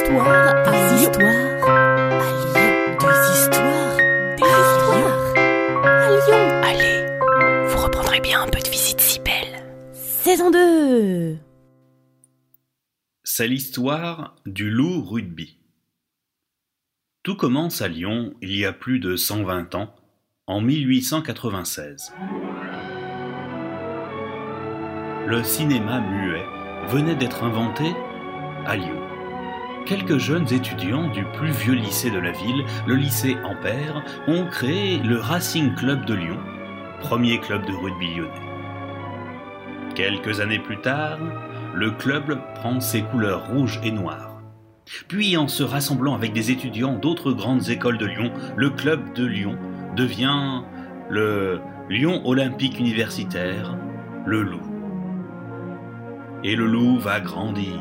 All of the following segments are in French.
histoires à histoires à Lyon. Des histoires, des histoires à Lyon. Allez, vous reprendrez bien un peu de visite si belle. Saison 2 C'est l'histoire du loup rugby. Tout commence à Lyon il y a plus de 120 ans, en 1896. Le cinéma muet venait d'être inventé à Lyon. Quelques jeunes étudiants du plus vieux lycée de la ville, le lycée Ampère, ont créé le Racing Club de Lyon, premier club de rugby lyonnais. Quelques années plus tard, le club prend ses couleurs rouges et noires. Puis, en se rassemblant avec des étudiants d'autres grandes écoles de Lyon, le club de Lyon devient le Lyon Olympique Universitaire, le Loup. Et le Loup va grandir,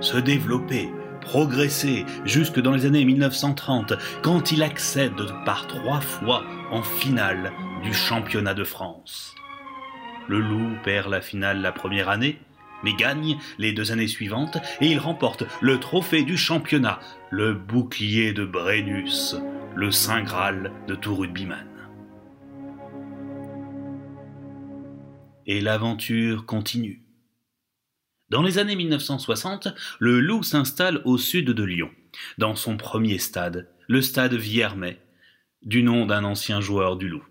se développer, progresser jusque dans les années 1930, quand il accède par trois fois en finale du championnat de France. Le Loup perd la finale la première année, mais gagne les deux années suivantes et il remporte le trophée du championnat, le bouclier de Brennus, le Saint Graal de tout rugbyman. Et l'aventure continue. Dans les années 1960, le Loup s'installe au sud de Lyon, dans son premier stade, le stade Viermet, du nom d'un ancien joueur du Loup.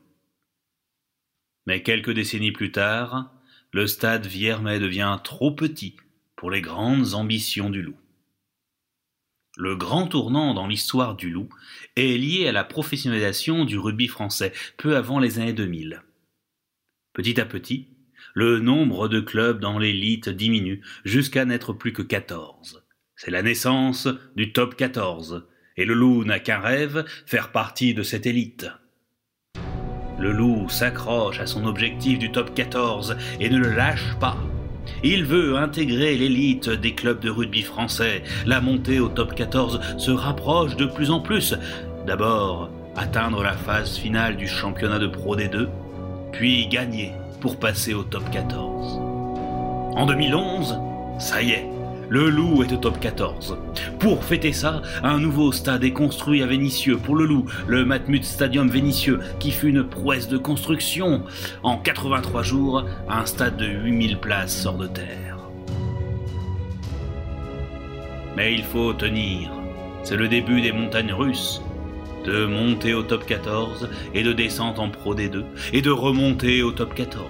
Mais quelques décennies plus tard, le stade Viermet devient trop petit pour les grandes ambitions du Loup. Le grand tournant dans l'histoire du Loup est lié à la professionnalisation du rugby français peu avant les années 2000. Petit à petit, le nombre de clubs dans l'élite diminue jusqu'à n'être plus que 14. C'est la naissance du top 14, et le loup n'a qu'un rêve, faire partie de cette élite. Le loup s'accroche à son objectif du top 14 et ne le lâche pas. Il veut intégrer l'élite des clubs de rugby français. La montée au top 14 se rapproche de plus en plus. D'abord, atteindre la phase finale du championnat de Pro D2, puis gagner pour passer au top 14. En 2011, ça y est, le Loup est au top 14. Pour fêter ça, un nouveau stade est construit à Vénissieux pour le Loup, le Matmut Stadium Vénissieux, qui fut une prouesse de construction. En 83 jours, un stade de 8000 places sort de terre. Mais il faut tenir. C'est le début des montagnes russes de monter au top 14 et de descendre en Pro D2 et de remonter au top 14.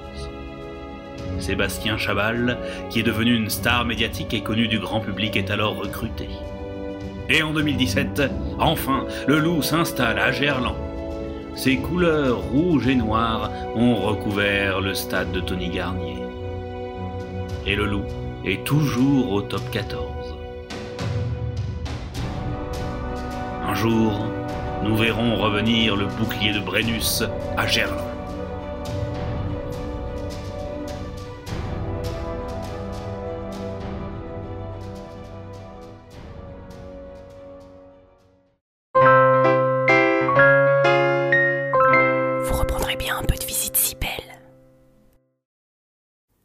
Sébastien Chabal, qui est devenu une star médiatique et connu du grand public, est alors recruté. Et en 2017, enfin, le loup s'installe à Gerland. Ses couleurs rouges et noires ont recouvert le stade de Tony Garnier. Et le loup est toujours au top 14. Un jour, nous verrons revenir le bouclier de Brennus à Gerland. Vous reprendrez bien un peu de visite si belle.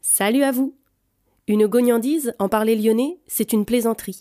Salut à vous Une gognandise, en parler lyonnais, c'est une plaisanterie.